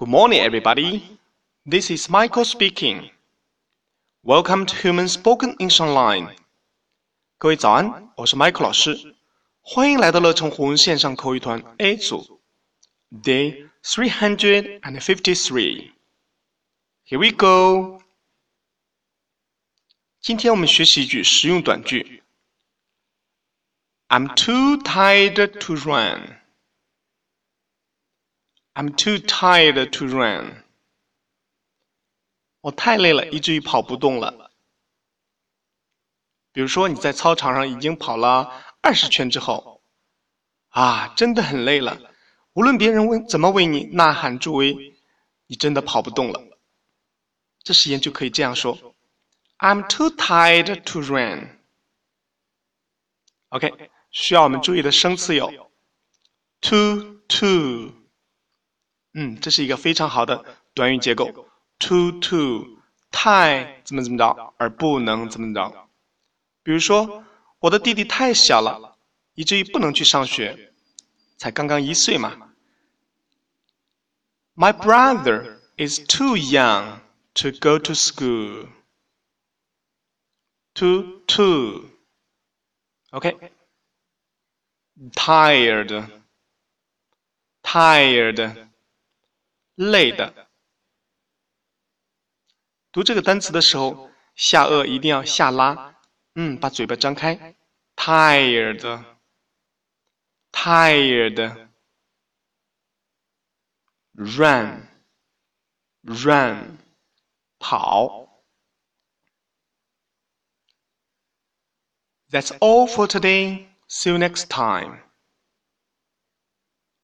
Good morning, everybody. This is Michael speaking. Welcome to Human Spoken English Online. 各位早安，我是 Michael 老师，欢迎来到乐成湖线上口语团 A 组，Day three hundred and fifty-three. Here we go. 今天我们学习一句实用短句。I'm too tired to run. I'm too tired to run. 我太累了，以至于跑不动了。比如说你在操场上已经跑了二十圈之后，啊，真的很累了。无论别人为怎么为你呐喊助威，你真的跑不动了。这时间就可以这样说：I'm too tired to run. OK，需要我们注意的生词有 too too。嗯，这是一个非常好的短语结构。too too 太怎么怎么着，而不能怎么着。比如说，我的弟弟太小了，以至于不能去上学，才刚刚一岁嘛。My brother is too young to go to school. Too too. OK. Tired. Tired. 累的。读这个单词的时候，下颚一定要下拉，嗯，把嘴巴张开。tired，tired。run，run，跑。That's all for today. See you next time.